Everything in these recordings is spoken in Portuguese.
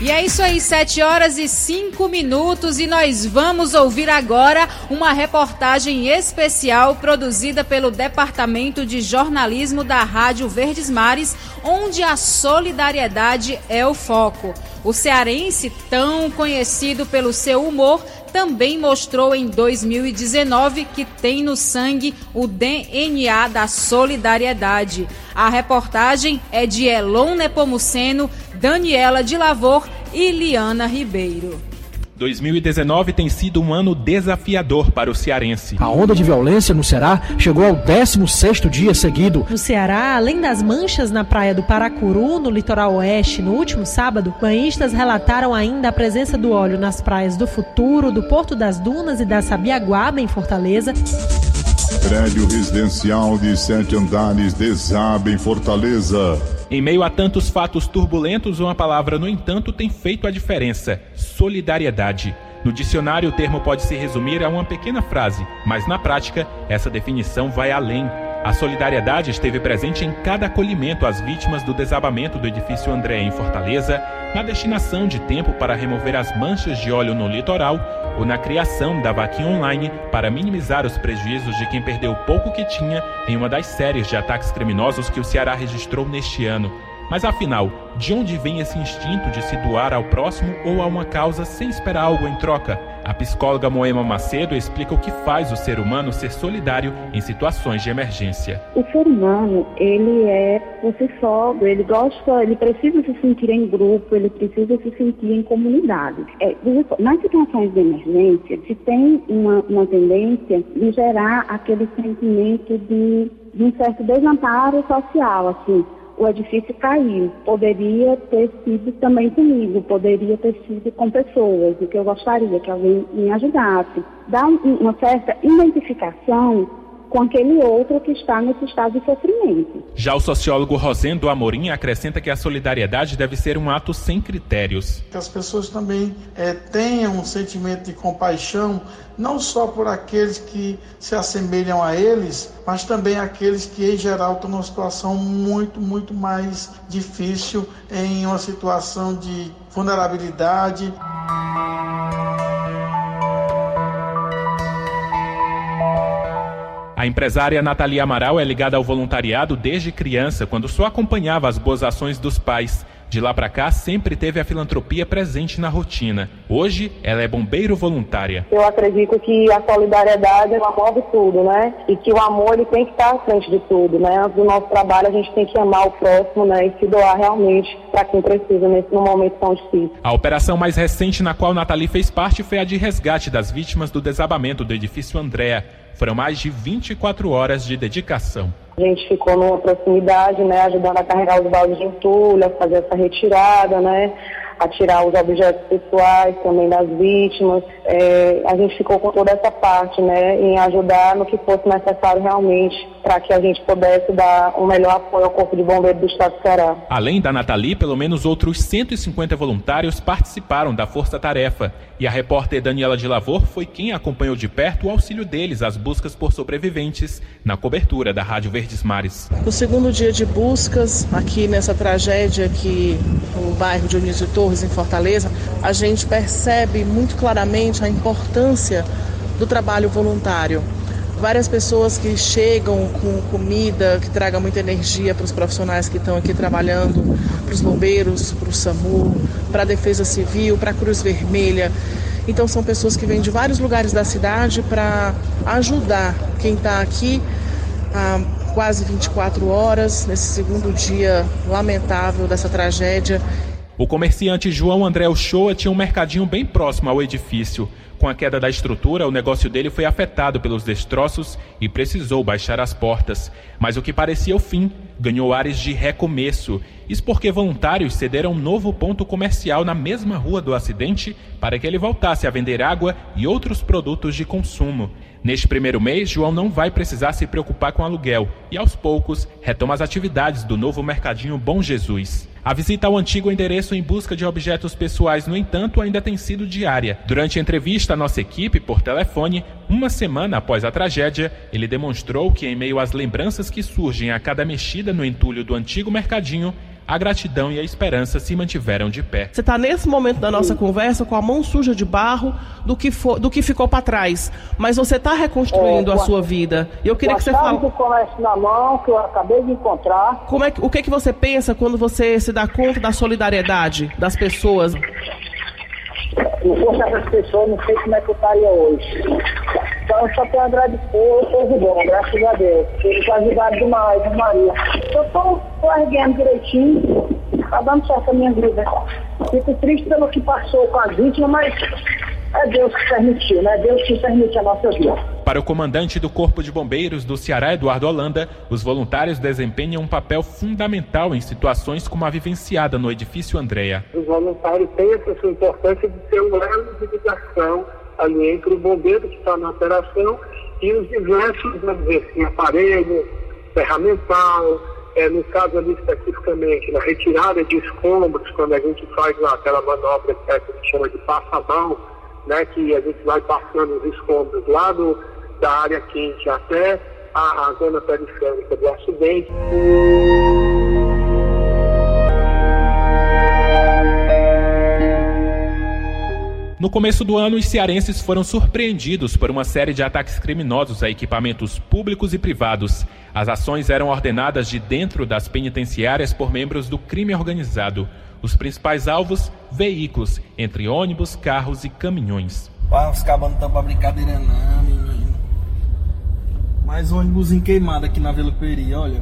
E é isso aí, 7 horas e 5 minutos, e nós vamos ouvir agora uma reportagem especial produzida pelo Departamento de Jornalismo da Rádio Verdes Mares, onde a solidariedade é o foco. O cearense, tão conhecido pelo seu humor, também mostrou em 2019 que tem no sangue o DNA da solidariedade. A reportagem é de Elon Nepomuceno, Daniela de Lavor e Liana Ribeiro. 2019 tem sido um ano desafiador para o cearense. A onda de violência no Ceará chegou ao 16º dia seguido. No Ceará, além das manchas na praia do Paracuru, no litoral oeste, no último sábado, banhistas relataram ainda a presença do óleo nas praias do Futuro, do Porto das Dunas e da Sabiaguaba, em Fortaleza. Prédio residencial de sete andares desaba em Fortaleza. Em meio a tantos fatos turbulentos, uma palavra, no entanto, tem feito a diferença: solidariedade. No dicionário, o termo pode se resumir a uma pequena frase, mas na prática, essa definição vai além. A solidariedade esteve presente em cada acolhimento às vítimas do desabamento do edifício André em Fortaleza, na destinação de tempo para remover as manchas de óleo no litoral ou na criação da vaquinha online para minimizar os prejuízos de quem perdeu pouco que tinha em uma das séries de ataques criminosos que o Ceará registrou neste ano. Mas afinal, de onde vem esse instinto de se doar ao próximo ou a uma causa sem esperar algo em troca? A psicóloga Moema Macedo explica o que faz o ser humano ser solidário em situações de emergência. O ser humano, ele é por si só, ele gosta, ele precisa se sentir em grupo, ele precisa se sentir em comunidade. É, nas situações de emergência, se tem uma, uma tendência de gerar aquele sentimento de, de um certo desamparo social, assim, o edifício caiu. Poderia ter sido também comigo, poderia ter sido com pessoas, o que eu gostaria que alguém me ajudasse. Dá uma certa identificação com aquele outro que está nesse estado de sofrimento. Já o sociólogo Rosendo Amorim acrescenta que a solidariedade deve ser um ato sem critérios. Que as pessoas também é, tenham um sentimento de compaixão, não só por aqueles que se assemelham a eles, mas também aqueles que, em geral, estão numa situação muito, muito mais difícil, em uma situação de vulnerabilidade. A empresária Natalia Amaral é ligada ao voluntariado desde criança, quando só acompanhava as boas ações dos pais. De lá para cá, sempre teve a filantropia presente na rotina. Hoje, ela é bombeiro voluntária. Eu acredito que a solidariedade ela move tudo, né? E que o amor ele tem que estar à frente de tudo, né? Antes do nosso trabalho, a gente tem que amar o próximo, né? E se doar realmente para quem precisa nesse momento tão difícil. A operação mais recente na qual Nathalie fez parte foi a de resgate das vítimas do desabamento do edifício Andréa. Foram mais de 24 horas de dedicação. A gente ficou numa proximidade, né, ajudando a carregar os baldes de entulho, a fazer essa retirada, né, a tirar os objetos pessoais também das vítimas. É, a gente ficou com toda essa parte, né, em ajudar no que fosse necessário realmente para que a gente pudesse dar o um melhor apoio ao Corpo de Bombeiros do Estado do Ceará. Além da Nathalie, pelo menos outros 150 voluntários participaram da Força Tarefa. E a repórter Daniela de Lavor foi quem acompanhou de perto o auxílio deles às buscas por sobreviventes na cobertura da Rádio Verdes Mares. No segundo dia de buscas, aqui nessa tragédia aqui no bairro Dionísio Torres, em Fortaleza, a gente percebe muito claramente a importância do trabalho voluntário várias pessoas que chegam com comida, que traga muita energia para os profissionais que estão aqui trabalhando, para os bombeiros, para o SAMU, para a Defesa Civil, para a Cruz Vermelha. Então são pessoas que vêm de vários lugares da cidade para ajudar quem está aqui há quase 24 horas, nesse segundo dia lamentável dessa tragédia. O comerciante João André Uchoa tinha um mercadinho bem próximo ao edifício. Com a queda da estrutura, o negócio dele foi afetado pelos destroços e precisou baixar as portas. Mas o que parecia o fim ganhou ares de recomeço. Isso porque voluntários cederam um novo ponto comercial na mesma rua do acidente para que ele voltasse a vender água e outros produtos de consumo. Neste primeiro mês, João não vai precisar se preocupar com aluguel e, aos poucos, retoma as atividades do novo mercadinho Bom Jesus. A visita ao antigo endereço em busca de objetos pessoais, no entanto, ainda tem sido diária. Durante a entrevista à nossa equipe por telefone, uma semana após a tragédia, ele demonstrou que, em meio às lembranças que surgem a cada mexida no entulho do antigo mercadinho, a gratidão e a esperança se mantiveram de pé. Você está nesse momento da nossa conversa com a mão suja de barro do que, for, do que ficou para trás, mas você está reconstruindo é, a sua vida. E eu queria que você falasse. do comércio na mão que eu acabei de encontrar. Como é que, o que que você pensa quando você se dá conta da solidariedade das pessoas? Se fosse essas pessoas, não sei como é que eu estaria hoje. Então eu só tenho a agradecer o bom, graças a Deus. Eles ajudaram demais, Maria. Eu estou erguendo direitinho, está dando certo a minha vida. Fico triste pelo que passou com as vítimas, mas é Deus que permitiu, né? Deus que permite a nossa vida. Para o comandante do Corpo de Bombeiros do Ceará, Eduardo Holanda, os voluntários desempenham um papel fundamental em situações como a vivenciada no edifício Andréa. Os voluntários têm essa importância de ser um elo de ligação ali entre o bombeiro que está na operação e os diversos, vamos dizer assim, aparelhos, ferramental, é, no caso ali especificamente, na retirada de escombros, quando a gente faz lá, aquela manobra que a gente chama de passa-mão, né, que a gente vai passando os escombros lá do, da área quente até a, a zona periférica do acidente. No começo do ano, os cearenses foram surpreendidos por uma série de ataques criminosos a equipamentos públicos e privados. As ações eram ordenadas de dentro das penitenciárias por membros do crime organizado. Os principais alvos, veículos, entre ônibus, carros e caminhões. Ah, os cabos não estão pra brincadeira não, menino. Mais um ônibus queimado aqui na Vila Peri, olha.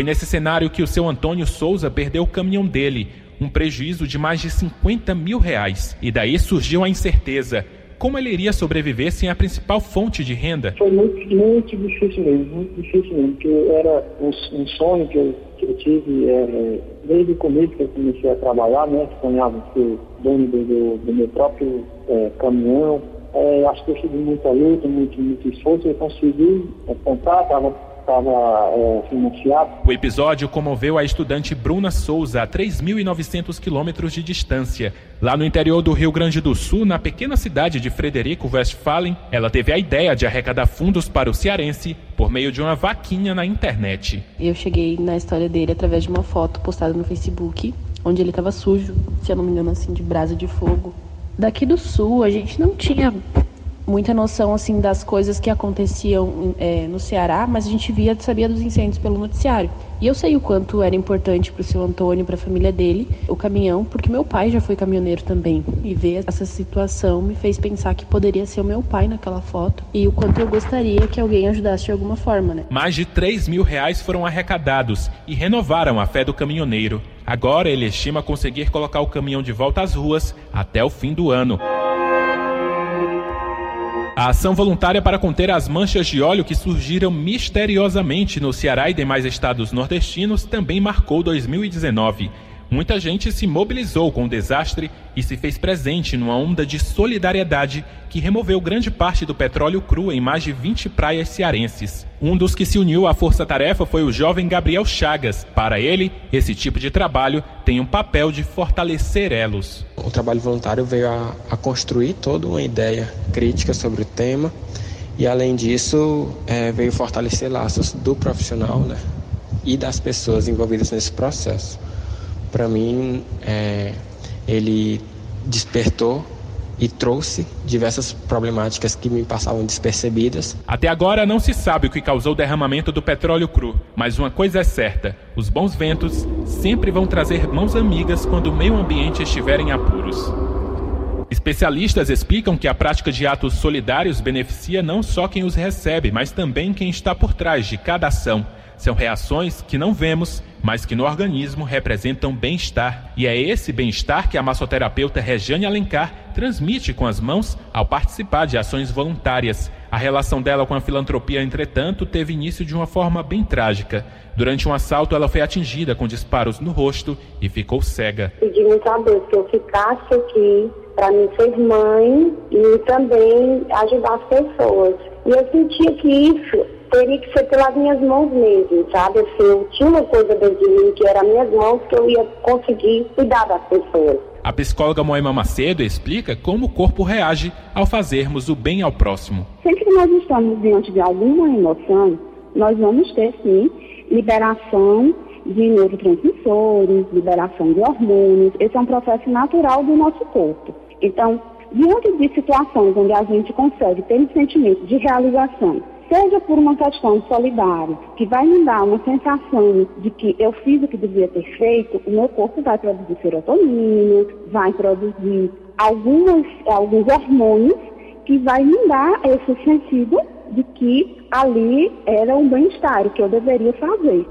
Foi nesse cenário que o seu Antônio Souza perdeu o caminhão dele, um prejuízo de mais de 50 mil reais. E daí surgiu a incerteza. Como ele iria sobreviver sem a principal fonte de renda? Foi muito, muito difícil mesmo, muito difícil mesmo, porque era um, um sonho que eu, que eu tive é, desde o começo que eu comecei a trabalhar, né? Sonhava ser dono do, do meu próprio é, caminhão. É, acho que eu tive muita luta, muito, muito esforço, eu consegui é, comprar, estava estava é, financiado. O episódio comoveu a estudante Bruna Souza a 3.900 quilômetros de distância. Lá no interior do Rio Grande do Sul, na pequena cidade de Frederico Westphalen, ela teve a ideia de arrecadar fundos para o cearense por meio de uma vaquinha na internet. Eu cheguei na história dele através de uma foto postada no Facebook, onde ele estava sujo, se eu não me engano, assim, de brasa de fogo. Daqui do sul, a gente não tinha muita noção assim das coisas que aconteciam é, no Ceará, mas a gente via, sabia dos incêndios pelo noticiário. E eu sei o quanto era importante para o seu Antônio, para a família dele, o caminhão, porque meu pai já foi caminhoneiro também. E ver essa situação me fez pensar que poderia ser o meu pai naquela foto e o quanto eu gostaria que alguém ajudasse de alguma forma, né? Mais de 3 mil reais foram arrecadados e renovaram a fé do caminhoneiro. Agora ele estima conseguir colocar o caminhão de volta às ruas até o fim do ano. A ação voluntária para conter as manchas de óleo que surgiram misteriosamente no Ceará e demais estados nordestinos também marcou 2019. Muita gente se mobilizou com o desastre e se fez presente numa onda de solidariedade que removeu grande parte do petróleo cru em mais de 20 praias cearenses. Um dos que se uniu à força-tarefa foi o jovem Gabriel Chagas. Para ele, esse tipo de trabalho tem um papel de fortalecer elos. O trabalho voluntário veio a, a construir toda uma ideia crítica sobre o tema e, além disso, é, veio fortalecer laços do profissional né, e das pessoas envolvidas nesse processo para mim, é, ele despertou e trouxe diversas problemáticas que me passavam despercebidas. Até agora não se sabe o que causou o derramamento do petróleo cru, mas uma coisa é certa: os bons ventos sempre vão trazer mãos amigas quando o meio ambiente estiver em apuros. Especialistas explicam que a prática de atos solidários beneficia não só quem os recebe, mas também quem está por trás de cada ação. São reações que não vemos, mas que no organismo representam bem-estar. E é esse bem-estar que a massoterapeuta Regiane Alencar transmite com as mãos ao participar de ações voluntárias. A relação dela com a filantropia, entretanto, teve início de uma forma bem trágica. Durante um assalto, ela foi atingida com disparos no rosto e ficou cega. Pedi muito a Deus que eu ficasse aqui para mim ser mãe e também ajudar as pessoas. E eu sentia que isso teria que ser pelas minhas mãos mesmo, sabe? Se eu tinha uma coisa dentro de mim que era minhas mãos, que eu ia conseguir cuidar das pessoas. A psicóloga Moema Macedo explica como o corpo reage ao fazermos o bem ao próximo. Sempre que nós estamos diante de alguma emoção, nós vamos ter sim liberação de neurotransmissores, liberação de hormônios. Esse é um processo natural do nosso corpo. Então, diante de situações onde a gente consegue ter um sentimento de realização, seja por uma questão solidária, que vai me dar uma sensação de que eu fiz o que devia ter feito, o meu corpo vai produzir serotonina, vai produzir algumas, alguns hormônios que vai me dar esse sentido de que ali era um bem-estar, que eu deveria fazer.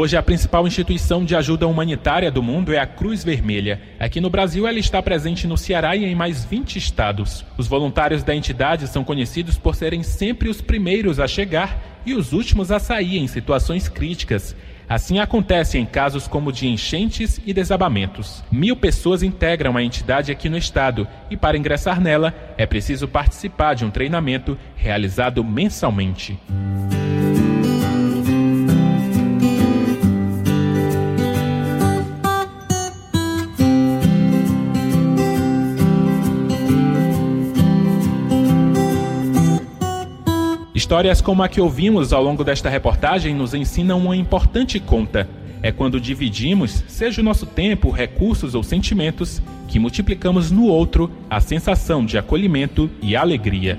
Hoje, a principal instituição de ajuda humanitária do mundo é a Cruz Vermelha. Aqui no Brasil, ela está presente no Ceará e em mais 20 estados. Os voluntários da entidade são conhecidos por serem sempre os primeiros a chegar e os últimos a sair em situações críticas. Assim acontece em casos como de enchentes e desabamentos. Mil pessoas integram a entidade aqui no estado e, para ingressar nela, é preciso participar de um treinamento realizado mensalmente. Histórias como a que ouvimos ao longo desta reportagem nos ensinam uma importante conta. É quando dividimos, seja o nosso tempo, recursos ou sentimentos, que multiplicamos no outro a sensação de acolhimento e alegria.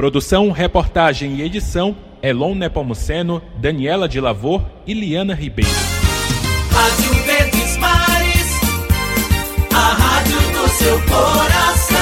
Produção, reportagem e edição: Elon Nepomuceno, Daniela de Lavor e Liana Ribeiro. Rádio Verdes Mares, a rádio do seu coração.